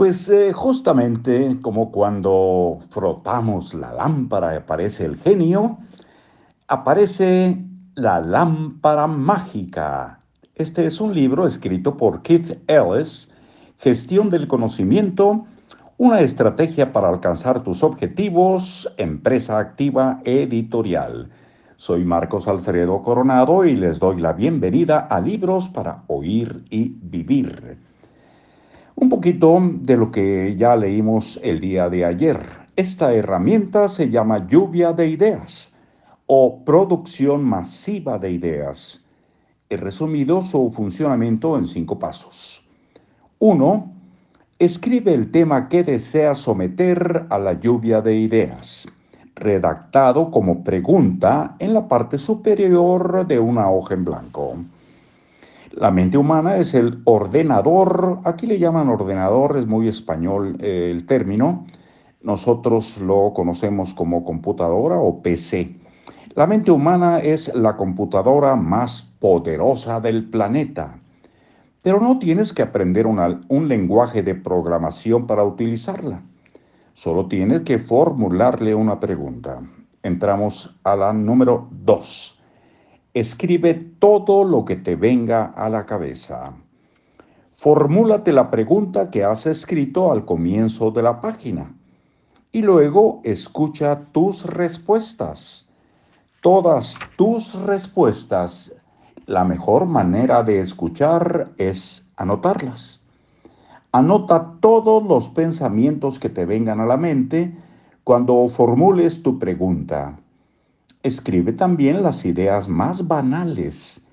Pues eh, justamente como cuando frotamos la lámpara y aparece el genio, aparece la lámpara mágica. Este es un libro escrito por Keith Ellis, Gestión del Conocimiento, una estrategia para alcanzar tus objetivos, empresa activa editorial. Soy Marcos Alceredo Coronado y les doy la bienvenida a Libros para Oír y Vivir. Un poquito de lo que ya leímos el día de ayer. Esta herramienta se llama lluvia de ideas o producción masiva de ideas. He resumido su funcionamiento en cinco pasos. Uno, escribe el tema que deseas someter a la lluvia de ideas redactado como pregunta en la parte superior de una hoja en blanco. La mente humana es el ordenador, aquí le llaman ordenador, es muy español eh, el término, nosotros lo conocemos como computadora o PC. La mente humana es la computadora más poderosa del planeta, pero no tienes que aprender un lenguaje de programación para utilizarla. Solo tienes que formularle una pregunta. Entramos a la número 2. Escribe todo lo que te venga a la cabeza. Formúlate la pregunta que has escrito al comienzo de la página y luego escucha tus respuestas. Todas tus respuestas, la mejor manera de escuchar es anotarlas. Anota todos los pensamientos que te vengan a la mente cuando formules tu pregunta. Escribe también las ideas más banales.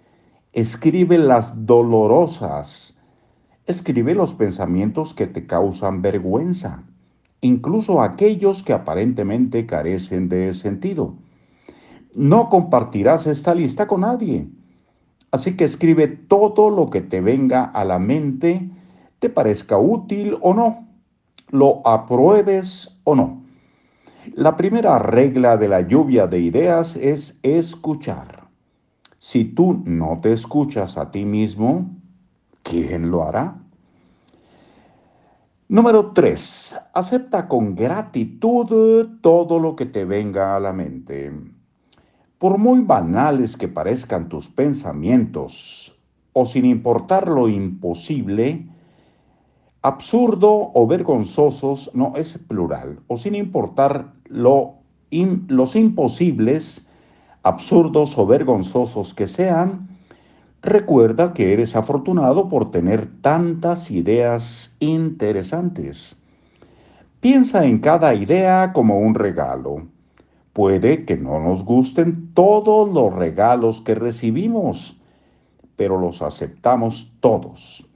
Escribe las dolorosas. Escribe los pensamientos que te causan vergüenza, incluso aquellos que aparentemente carecen de sentido. No compartirás esta lista con nadie. Así que escribe todo lo que te venga a la mente te parezca útil o no, lo apruebes o no. La primera regla de la lluvia de ideas es escuchar. Si tú no te escuchas a ti mismo, ¿quién lo hará? Número 3. Acepta con gratitud todo lo que te venga a la mente. Por muy banales que parezcan tus pensamientos, o sin importar lo imposible, absurdo o vergonzosos, no es plural, o sin importar lo los imposibles, absurdos o vergonzosos que sean, recuerda que eres afortunado por tener tantas ideas interesantes. Piensa en cada idea como un regalo. Puede que no nos gusten todos los regalos que recibimos, pero los aceptamos todos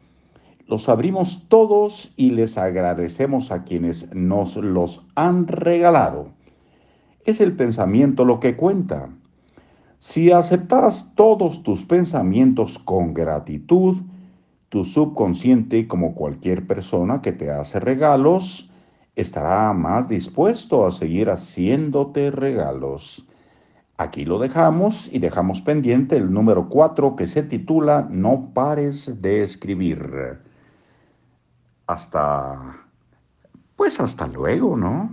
los abrimos todos y les agradecemos a quienes nos los han regalado. Es el pensamiento lo que cuenta. Si aceptaras todos tus pensamientos con gratitud, tu subconsciente, como cualquier persona que te hace regalos, estará más dispuesto a seguir haciéndote regalos. Aquí lo dejamos y dejamos pendiente el número 4 que se titula No pares de escribir hasta, pues hasta luego, ¿no?